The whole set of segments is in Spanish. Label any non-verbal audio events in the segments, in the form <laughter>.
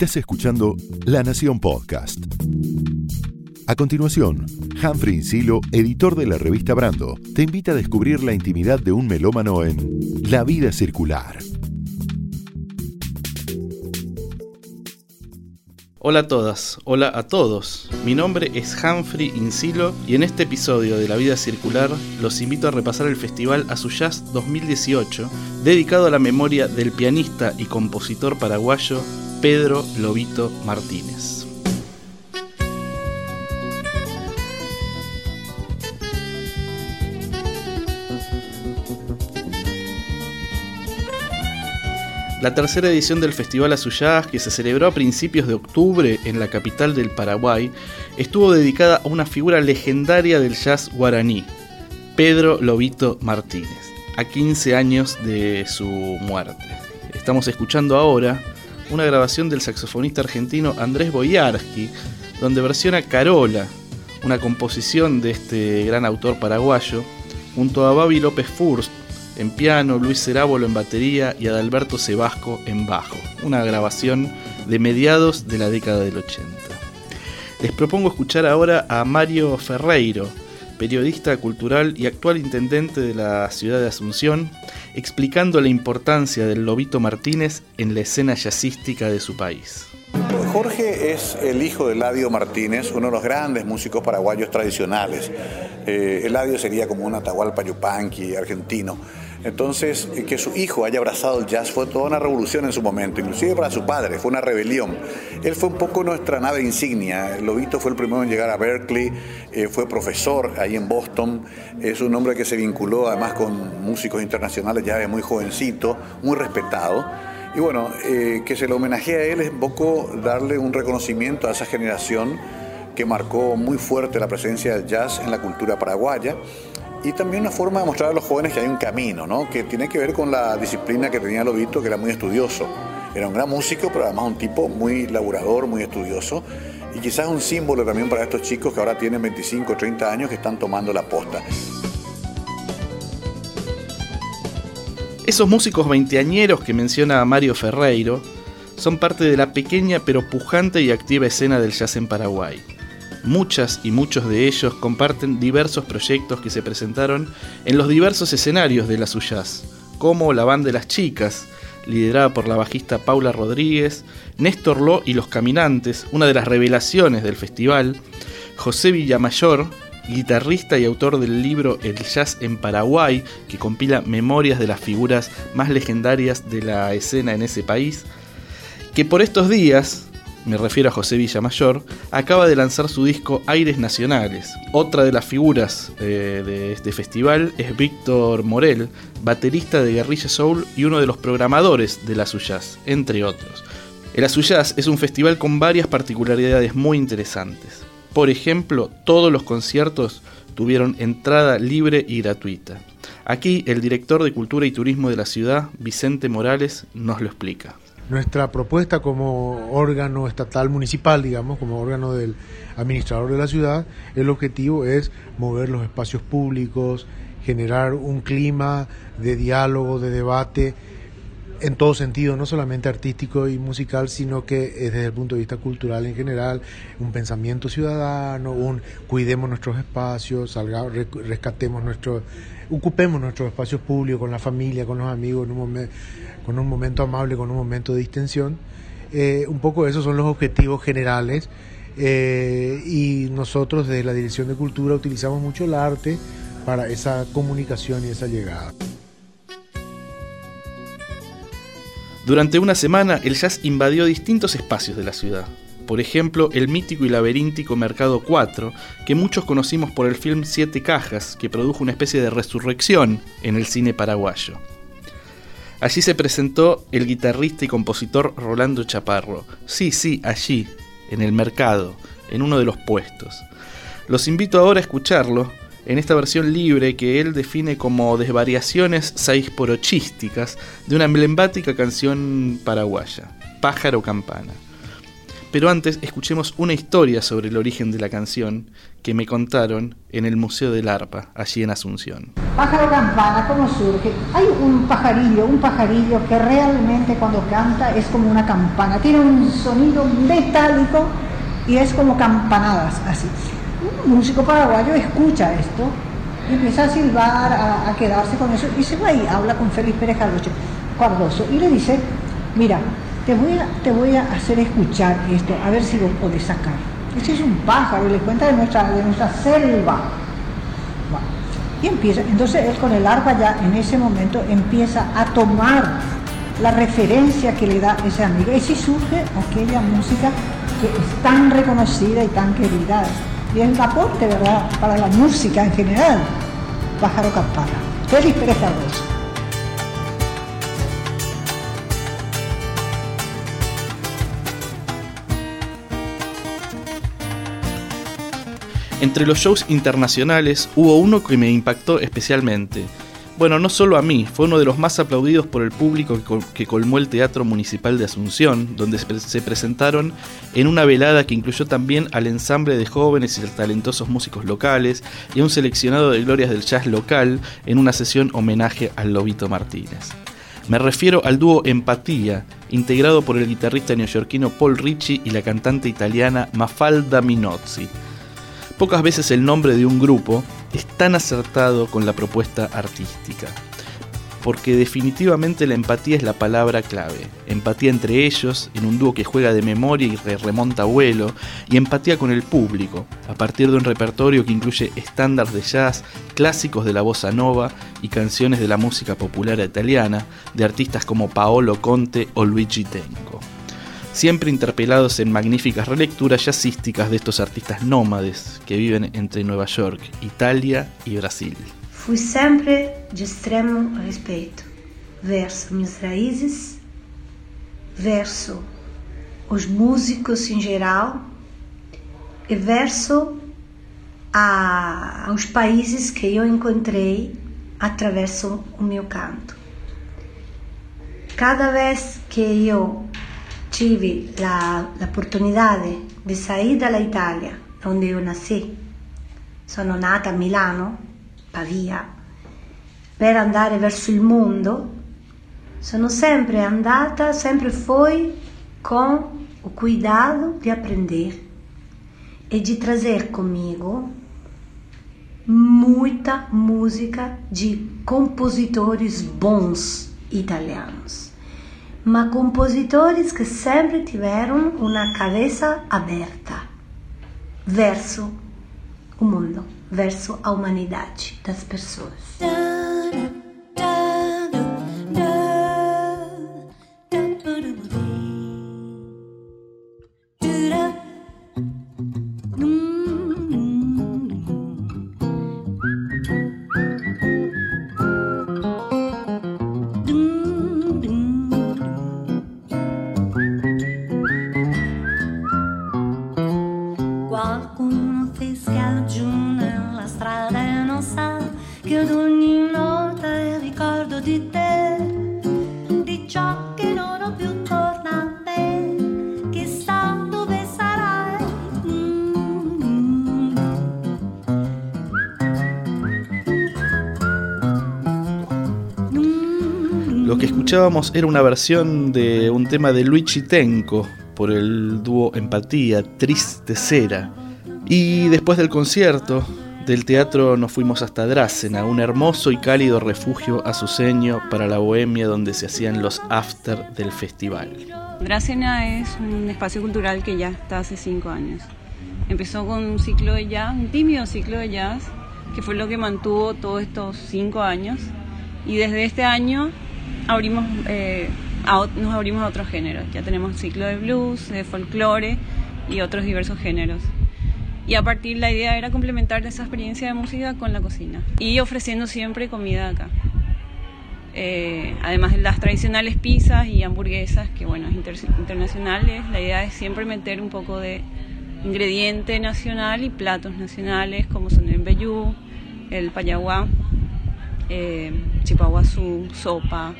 Estás escuchando La Nación Podcast. A continuación, Humphrey Insilo, editor de la revista Brando, te invita a descubrir la intimidad de un melómano en La vida circular. Hola a todas, hola a todos. Mi nombre es Humphrey Insilo y en este episodio de La Vida Circular los invito a repasar el Festival Jazz 2018, dedicado a la memoria del pianista y compositor paraguayo Pedro Lobito Martínez. La tercera edición del Festival Azuyaz, que se celebró a principios de octubre en la capital del Paraguay, estuvo dedicada a una figura legendaria del jazz guaraní, Pedro Lobito Martínez, a 15 años de su muerte. Estamos escuchando ahora una grabación del saxofonista argentino Andrés Boyarsky, donde versiona Carola, una composición de este gran autor paraguayo, junto a Babi López Furst, en piano, Luis Cerábolo en batería y Adalberto Sebasco en bajo. Una grabación de mediados de la década del 80. Les propongo escuchar ahora a Mario Ferreiro, periodista cultural y actual intendente de la ciudad de Asunción, explicando la importancia del Lobito Martínez en la escena jazzística de su país. Jorge es el hijo de Eladio Martínez, uno de los grandes músicos paraguayos tradicionales. Eh, Eladio sería como un Atahualpa Yupanqui argentino. Entonces, eh, que su hijo haya abrazado el jazz fue toda una revolución en su momento, inclusive para su padre, fue una rebelión. Él fue un poco nuestra nave insignia. Lobito fue el primero en llegar a Berkeley, eh, fue profesor ahí en Boston, es un hombre que se vinculó además con músicos internacionales ya de muy jovencito, muy respetado. Y bueno, eh, que se le homenajee a él es un poco darle un reconocimiento a esa generación que marcó muy fuerte la presencia del jazz en la cultura paraguaya y también una forma de mostrar a los jóvenes que hay un camino, ¿no? que tiene que ver con la disciplina que tenía Lobito, que era muy estudioso. Era un gran músico, pero además un tipo muy laburador, muy estudioso, y quizás un símbolo también para estos chicos que ahora tienen 25 o 30 años que están tomando la posta. Esos músicos veinteañeros que menciona Mario Ferreiro son parte de la pequeña pero pujante y activa escena del jazz en Paraguay. Muchas y muchos de ellos comparten diversos proyectos que se presentaron en los diversos escenarios de la Suyaz, como la Banda de las Chicas, liderada por la bajista Paula Rodríguez, Néstor Ló y Los Caminantes, una de las revelaciones del festival, José Villamayor, guitarrista y autor del libro El Jazz en Paraguay, que compila memorias de las figuras más legendarias de la escena en ese país, que por estos días me refiero a José Villamayor, acaba de lanzar su disco Aires Nacionales. Otra de las figuras eh, de este festival es Víctor Morel, baterista de Guerrilla Soul y uno de los programadores de la Suyaz, entre otros. El Azuyaz es un festival con varias particularidades muy interesantes. Por ejemplo, todos los conciertos tuvieron entrada libre y gratuita. Aquí el director de Cultura y Turismo de la ciudad, Vicente Morales, nos lo explica. Nuestra propuesta como órgano estatal municipal, digamos, como órgano del administrador de la ciudad, el objetivo es mover los espacios públicos, generar un clima de diálogo, de debate, en todo sentido, no solamente artístico y musical, sino que desde el punto de vista cultural en general, un pensamiento ciudadano, un cuidemos nuestros espacios, salgamos, rescatemos nuestros, ocupemos nuestros espacios públicos con la familia, con los amigos, con un momento amable, con un momento de distensión. Eh, un poco esos son los objetivos generales eh, y nosotros desde la Dirección de Cultura utilizamos mucho el arte para esa comunicación y esa llegada. Durante una semana el jazz invadió distintos espacios de la ciudad. Por ejemplo, el mítico y laberíntico Mercado 4, que muchos conocimos por el film Siete Cajas, que produjo una especie de resurrección en el cine paraguayo. Allí se presentó el guitarrista y compositor Rolando Chaparro. Sí, sí, allí, en el mercado, en uno de los puestos. Los invito ahora a escucharlo en esta versión libre que él define como desvariaciones saisporochísticas de una emblemática canción paraguaya, Pájaro Campana. Pero antes escuchemos una historia sobre el origen de la canción que me contaron en el Museo del Arpa, allí en Asunción. Pájaro campana, ¿cómo surge? Hay un pajarillo, un pajarillo que realmente cuando canta es como una campana, tiene un sonido metálico y es como campanadas, así. Un músico paraguayo escucha esto y empieza a silbar, a, quedarse con eso y se va y habla con Félix Pérez Cardoso y le dice, mira, te voy, a, te voy a hacer escuchar esto, a ver si lo podés sacar. Ese es un pájaro, le cuenta de nuestra, de nuestra selva. Y empieza, entonces él con el arpa ya en ese momento empieza a tomar la referencia que le da ese amigo. Y así surge aquella música que es tan reconocida y tan querida. Y es el aporte, ¿verdad?, para la música en general. Pájaro Campana. Félix Pérez Cardoso. Entre los shows internacionales hubo uno que me impactó especialmente. Bueno, no solo a mí, fue uno de los más aplaudidos por el público que colmó el Teatro Municipal de Asunción, donde se presentaron en una velada que incluyó también al ensamble de jóvenes y talentosos músicos locales y a un seleccionado de glorias del jazz local en una sesión homenaje al Lobito Martínez. Me refiero al dúo Empatía, integrado por el guitarrista neoyorquino Paul Ricci y la cantante italiana Mafalda Minozzi Pocas veces el nombre de un grupo es tan acertado con la propuesta artística, porque definitivamente la empatía es la palabra clave. Empatía entre ellos, en un dúo que juega de memoria y remonta vuelo, y empatía con el público, a partir de un repertorio que incluye estándares de jazz, clásicos de la bossa nova y canciones de la música popular italiana, de artistas como Paolo Conte o Luigi Tenco siempre interpelados en magníficas relecturas jazzísticas de estos artistas nómades que viven entre Nueva York, Italia y Brasil. Fui sempre de extremo respeito verso minhas raízes, verso os músicos em geral e verso a, aos países que eu encontrei através do meu canto. Cada vez que eu tive la, l'opportunità di sair dall'Italia, dove io nasci. Sono nata a Milano, Pavia, per andare verso il mondo. Sono sempre andata, sempre fui con o cuidado di apprendere e di trazer comigo muita música de compositores bons italianos mas compositores que sempre tiveram uma cabeça aberta verso o mundo, verso a humanidade das pessoas. Escuchábamos era una versión de un tema de Luigi Tenco por el dúo Empatía, Triste Cera. Y después del concierto del teatro nos fuimos hasta Dracena, un hermoso y cálido refugio azuceño para la bohemia donde se hacían los after del festival. Dracena es un espacio cultural que ya está hace cinco años. Empezó con un ciclo de jazz, un tímido ciclo de jazz, que fue lo que mantuvo todos estos cinco años. Y desde este año abrimos, eh, nos abrimos a otros géneros. Ya tenemos ciclo de blues, de folclore y otros diversos géneros. Y a partir la idea era complementar esa experiencia de música con la cocina y ofreciendo siempre comida acá. Eh, además de las tradicionales pizzas y hamburguesas, que bueno, internacionales, la idea es siempre meter un poco de ingrediente nacional y platos nacionales como son el vellú, el payaguá, eh, chipaguazú, sopa,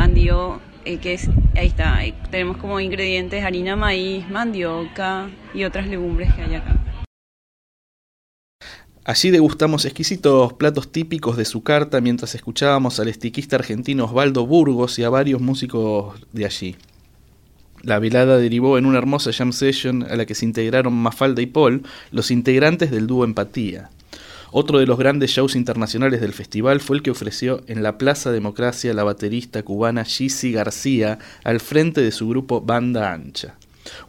mandio, eh, que es ahí está, tenemos como ingredientes harina maíz, mandioca y otras legumbres que hay acá. Allí degustamos exquisitos platos típicos de su carta mientras escuchábamos al estiquista argentino Osvaldo Burgos y a varios músicos de allí. La velada derivó en una hermosa jam session a la que se integraron Mafalda y Paul, los integrantes del dúo Empatía. Otro de los grandes shows internacionales del festival fue el que ofreció en la Plaza Democracia la baterista cubana Gizzy García al frente de su grupo Banda Ancha.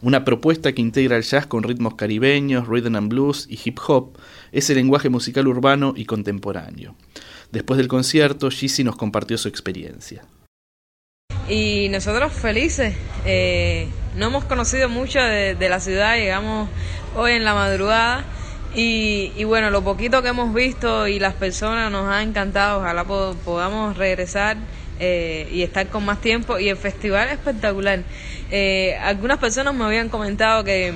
Una propuesta que integra el jazz con ritmos caribeños, rhythm and blues y hip hop, ese lenguaje musical urbano y contemporáneo. Después del concierto, Gizzy nos compartió su experiencia. Y nosotros felices, eh, no hemos conocido mucho de, la ciudad, llegamos hoy en la madrugada y, bueno, lo poquito que hemos visto y las personas nos ha encantado, ojalá podamos regresar eh, y estar con más tiempo. Y el festival es espectacular. Eh, algunas personas me habían comentado que,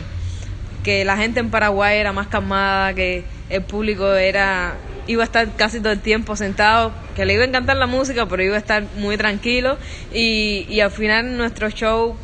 que la gente en Paraguay era más calmada, que el público era iba a estar casi todo el tiempo sentado, que le iba a encantar la música, pero iba a estar muy tranquilo. Y, y al final nuestro show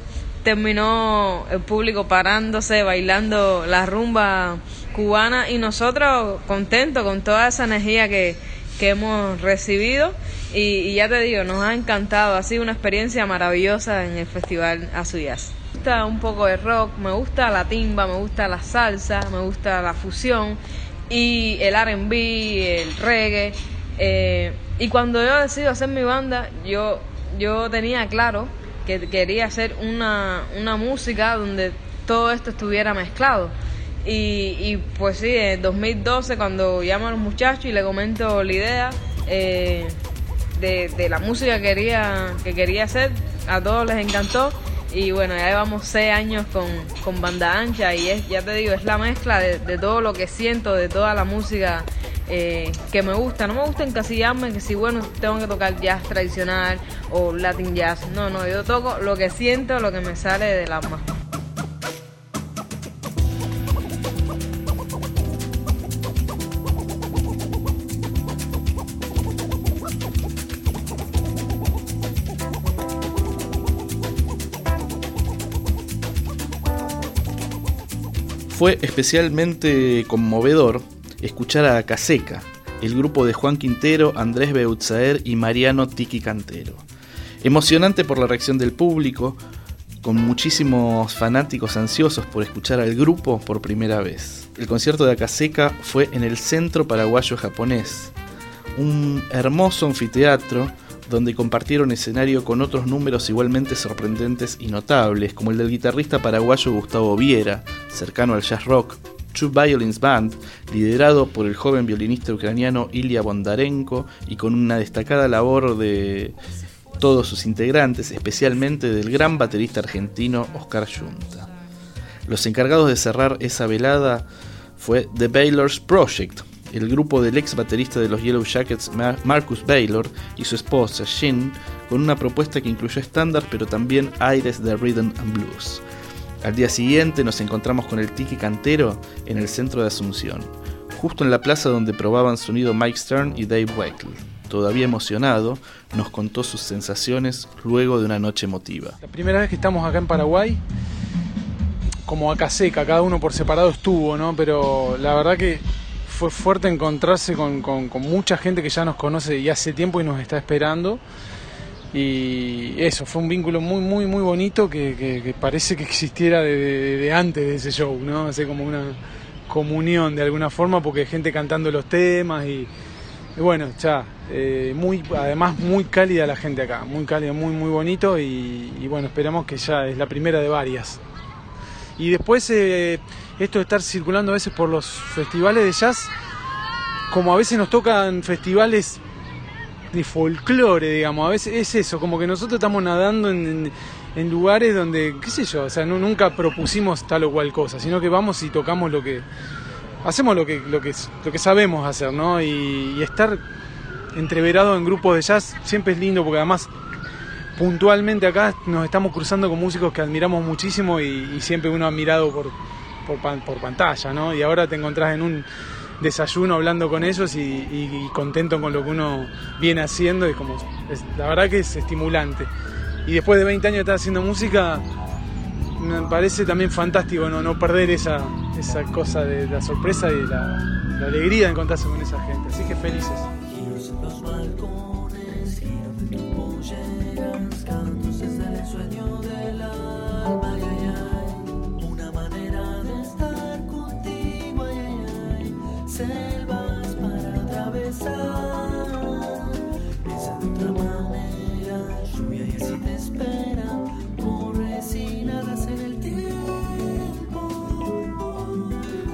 terminó el público parándose, bailando la rumba cubana y nosotros contentos con toda esa energía que, que hemos recibido y, ya te digo, nos ha encantado, ha sido una experiencia maravillosa en el Festival Azuyas. Me gusta un poco de rock, me gusta la timba, me gusta la salsa, me gusta la fusión y el RB, el reggae. Eh, y cuando yo decido hacer mi banda, yo, yo tenía claro que quería hacer una, una música donde todo esto estuviera mezclado. Y, y pues sí, en 2012 cuando llamo a los muchachos y le comento la idea eh, de, de, la música que quería, que quería hacer, a todos les encantó y bueno, ya llevamos seis años con, con banda ancha y es, ya te digo, es la mezcla de, todo lo que siento, de toda la música eh, que me gusta. No me gusta encasillarme que si bueno, tengo que tocar jazz tradicional o latin jazz. No, no, yo toco lo que siento, lo que me sale del alma. Fue especialmente conmovedor escuchar a Caseca, el grupo de Juan Quintero, Andrés Beutzaer y Mariano Tiki Cantero. Emocionante por la reacción del público, con muchísimos fanáticos ansiosos por escuchar al grupo por primera vez. El concierto de Acaseca fue en el Centro Paraguayo Japonés, un hermoso anfiteatro donde compartieron escenario con otros números igualmente sorprendentes y notables, como el del guitarrista paraguayo Gustavo Viera, cercano al jazz rock, Two Violins Band, liderado por el joven violinista ucraniano Ilya Bondarenko y con una destacada labor de todos sus integrantes, especialmente del gran baterista argentino Oscar Junta. Los encargados de cerrar esa velada fue The Baylor's Project, el grupo del ex baterista de los Yellow Jackets Marcus Baylor y su esposa Shin, con una propuesta que incluyó estándar pero también aires de rhythm and blues. Al día siguiente nos encontramos con el Tiki Cantero en el centro de Asunción, justo en la plaza donde probaban sonido Mike Stern y Dave Weckl. Todavía emocionado, nos contó sus sensaciones luego de una noche emotiva. La primera vez que estamos acá en Paraguay, como acá seca, cada uno por separado estuvo, ¿no? Pero la verdad que fue fuerte encontrarse con, mucha gente que ya nos conoce y hace tiempo y nos está esperando. Y eso, fue un vínculo muy, muy, muy bonito que, parece que existiera de, antes de ese show, ¿no? Hace como una comunión de alguna forma porque hay gente cantando los temas y, bueno, ya, eh, muy, además muy cálida la gente acá, muy cálida, muy, muy bonito y, y bueno, esperamos que ya es la primera de varias. Y después eh, esto de estar circulando a veces por los festivales de jazz, como a veces nos tocan festivales de folclore, digamos, a veces es eso, como que nosotros estamos nadando en, lugares donde, qué sé yo, o sea, nunca propusimos tal o cual cosa, sino que vamos y tocamos lo que, hacemos lo que, lo que, sabemos hacer, ¿no? Y, y estar entreverado en grupos de jazz siempre es lindo porque además puntualmente acá nos estamos cruzando con músicos que admiramos muchísimo y, siempre uno ha mirado por, pantalla, ¿no? Y ahora te encontrás en un desayuno hablando con ellos y, contento con lo que uno viene haciendo y como la verdad que es estimulante. y después de 20 años de estar haciendo música, me parece también fantástico no, no perder esa, esa cosa de la sorpresa y la, la alegría de encontrarse con esa gente. Así que felices. Selvas para atravesar. Esa de otra manera, lluvia y así te espera, resinadas en el tiempo.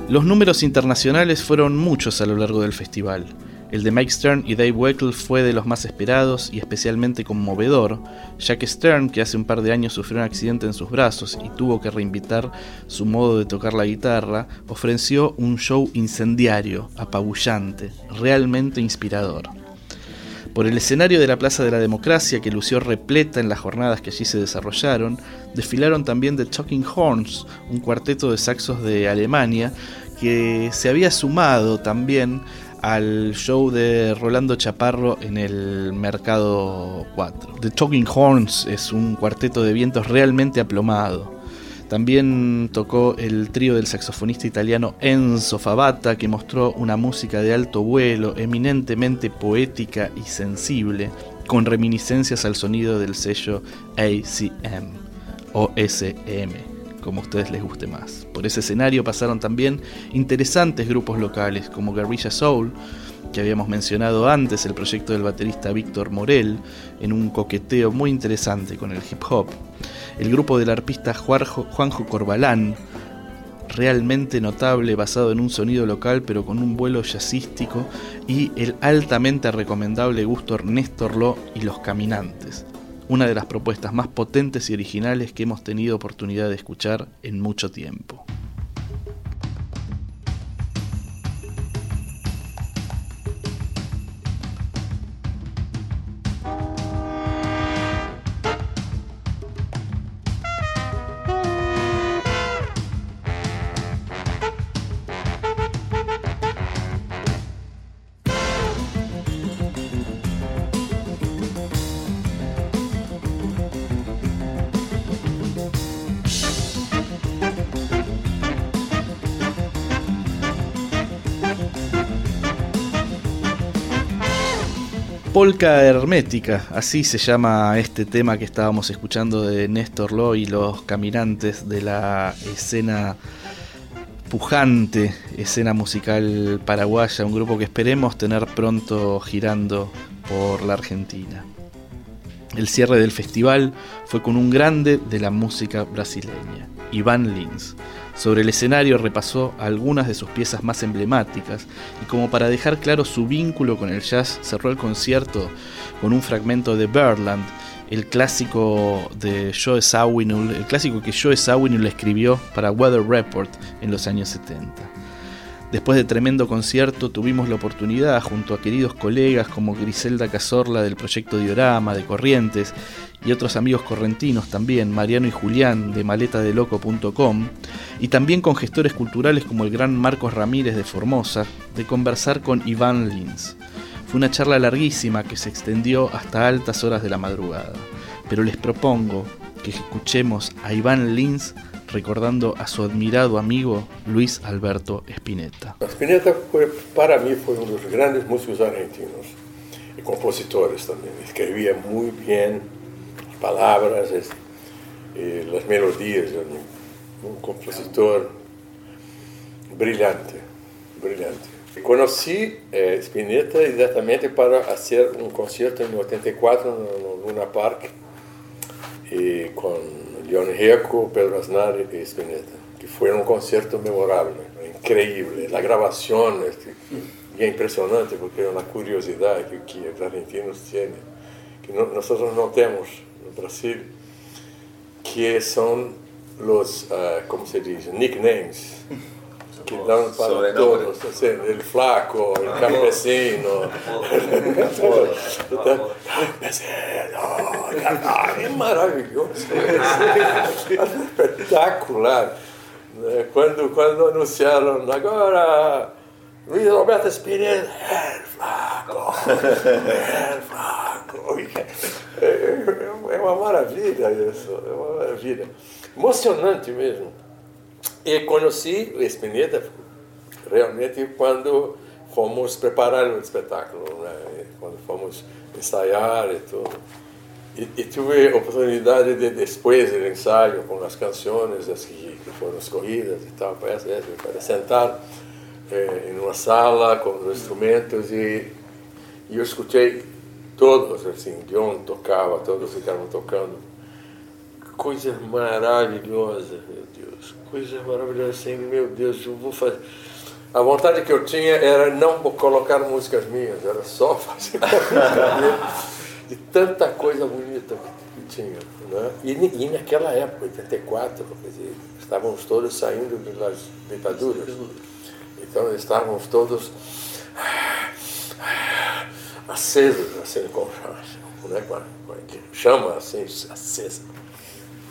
Los números internacionales fueron muchos a lo largo del festival. El de Mike Stern y Dave Weckl fue de los más esperados y especialmente conmovedor, ya que Stern, que hace un par de años sufrió un accidente en sus brazos y tuvo que reinvitar su modo de tocar la guitarra, ofreció un show incendiario, apabullante, realmente inspirador. Por el escenario de la Plaza de la Democracia, que lució repleta en las jornadas que allí se desarrollaron, desfilaron también The Talking Horns, un cuarteto de saxos de Alemania, que se había sumado también al show de Rolando Chaparro en el Mercado 4. The Talking Horns es un cuarteto de vientos realmente aplomado. También tocó el trío del saxofonista italiano Enzo Fabata, que mostró una música de alto vuelo, eminentemente poética y sensible, con reminiscencias al sonido del sello ACM o SM como a ustedes les guste más. Por ese escenario pasaron también interesantes grupos locales como Guerrilla Soul, que habíamos mencionado antes, el proyecto del baterista Víctor Morel, en un coqueteo muy interesante con el hip hop. El grupo del arpista Juanjo Corbalán, realmente notable, basado en un sonido local pero con un vuelo jazzístico, y el altamente recomendable gusto Néstor Lo y Los Caminantes una de las propuestas más potentes y originales que hemos tenido oportunidad de escuchar en mucho tiempo. Polka Hermética, así se llama este tema que estábamos escuchando de Néstor Lo y los caminantes de la escena pujante, escena musical paraguaya, un grupo que esperemos tener pronto girando por la Argentina. El cierre del festival fue con un grande de la música brasileña, Iván Lins. Sobre el escenario repasó algunas de sus piezas más emblemáticas y como para dejar claro su vínculo con el jazz cerró el concierto con un fragmento de Birdland, el clásico de Joe Zawinul, el clásico que Joe Zawinul escribió para Weather Report en los años 70. Después de tremendo concierto tuvimos la oportunidad, junto a queridos colegas como Griselda Cazorla del proyecto Diorama de Corrientes y otros amigos correntinos también, Mariano y Julián de maletadeloco.com, y también con gestores culturales como el gran Marcos Ramírez de Formosa, de conversar con Iván Lins. Fue una charla larguísima que se extendió hasta altas horas de la madrugada, pero les propongo que escuchemos a Iván Lins recordando a su admirado amigo Luis Alberto Spinetta. Spinetta fue, para mí fue uno de los grandes músicos argentinos y compositores también. Escribía muy bien palabras, eh, las melodías, un compositor brillante, brillante. Conocí eh, Spinetta inmediatamente para hacer un concierto en 84 en Luna Park eh, con Leon Reco, Pedro Aznar y Spinetta, que fue un concierto memorable, increíble. La grabación es impresionante porque es una curiosidad que, que argentinos tienen, que no, nosotros no tenemos en Brasil, que son los, uh, ¿cómo se dice?, nicknames que dan para todos, assim, el flaco, el campesino, <laughs> é maravilhoso, é espetacular. Quando, quando anunciaram agora Luiz Roberto Spinetta, el flaco, el flaco, <laughs> é é uma maravilha isso, é uma maravilha. Emocionante mesmo. E conheci o Espineta realmente quando fomos preparar o espetáculo, né? quando fomos ensaiar e tudo. E, e tive a oportunidade de, depois do ensaio, com as canções as que, que foram escolhidas e tal, para, para sentar eh, em uma sala com os instrumentos e, e eu escutei todos, assim, John tocava, todos ficavam tocando. Coisa maravilhosa, meu Deus, coisa maravilhosa, assim, meu Deus, eu vou fazer... A vontade que eu tinha era não colocar músicas minhas, era só <laughs> fazer de tanta coisa bonita que tinha. Né? E, e naquela época, 84, quer dizer, estávamos todos saindo das ditaduras. Então estávamos todos acesos, assim, com, <laughs> né, com, a, com a chama assim, acesa.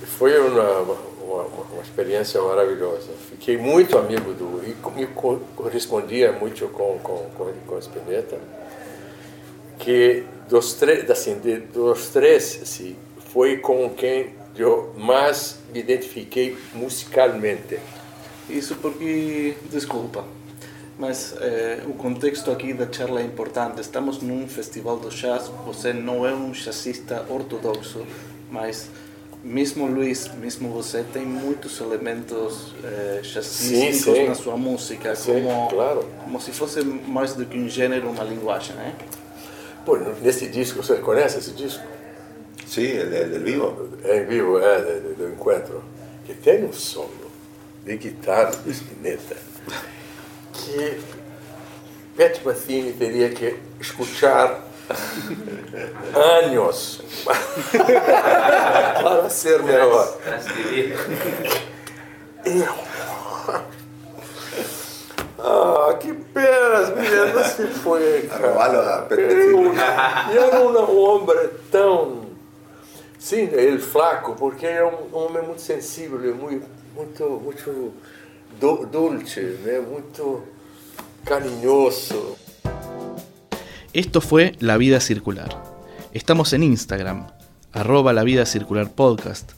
Foi uma, uma, uma, experiência maravilhosa. Fiquei muito amigo do. e, e correspondia muito com, com, com, com Spinetta, que dos, três, assim, de, dos três assim, foi com quem eu mais me identifiquei musicalmente. Isso porque, desculpa, mas eh, o contexto aqui da charla é importante. Estamos num festival do jazz, você não é um jazzista ortodoxo, mas mesmo Luiz, mesmo você tem muitos elementos eh, jazzísticos na sua música, sim, como, claro. como se fosse mais do que um gênero, uma linguagem, né? Pô, nesse disco, você conhece esse disco? El, el del vivo. É em vivo, é, do, do encontro. Que tem um solo de guitarra de Spinetta que Pet Metheny teria que escuchar anos <laughs> para ser melhor. Ah, que pena, menina, se foi. Robalo a Pet Eu, e era um homem tão. Sim, ele flaco, porque é um homem muito sensível, muito, muito, muito do, dulce, né? muito cariñoso. Esto fue La Vida Circular. Estamos en Instagram, arroba La Vida Circular Podcast.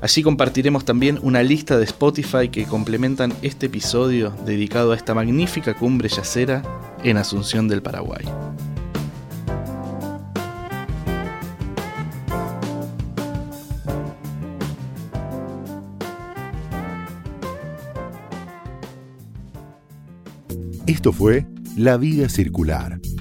Allí compartiremos también una lista de Spotify que complementan este episodio dedicado a esta magnífica cumbre yacera en Asunción del Paraguay. Esto fue La Vida Circular,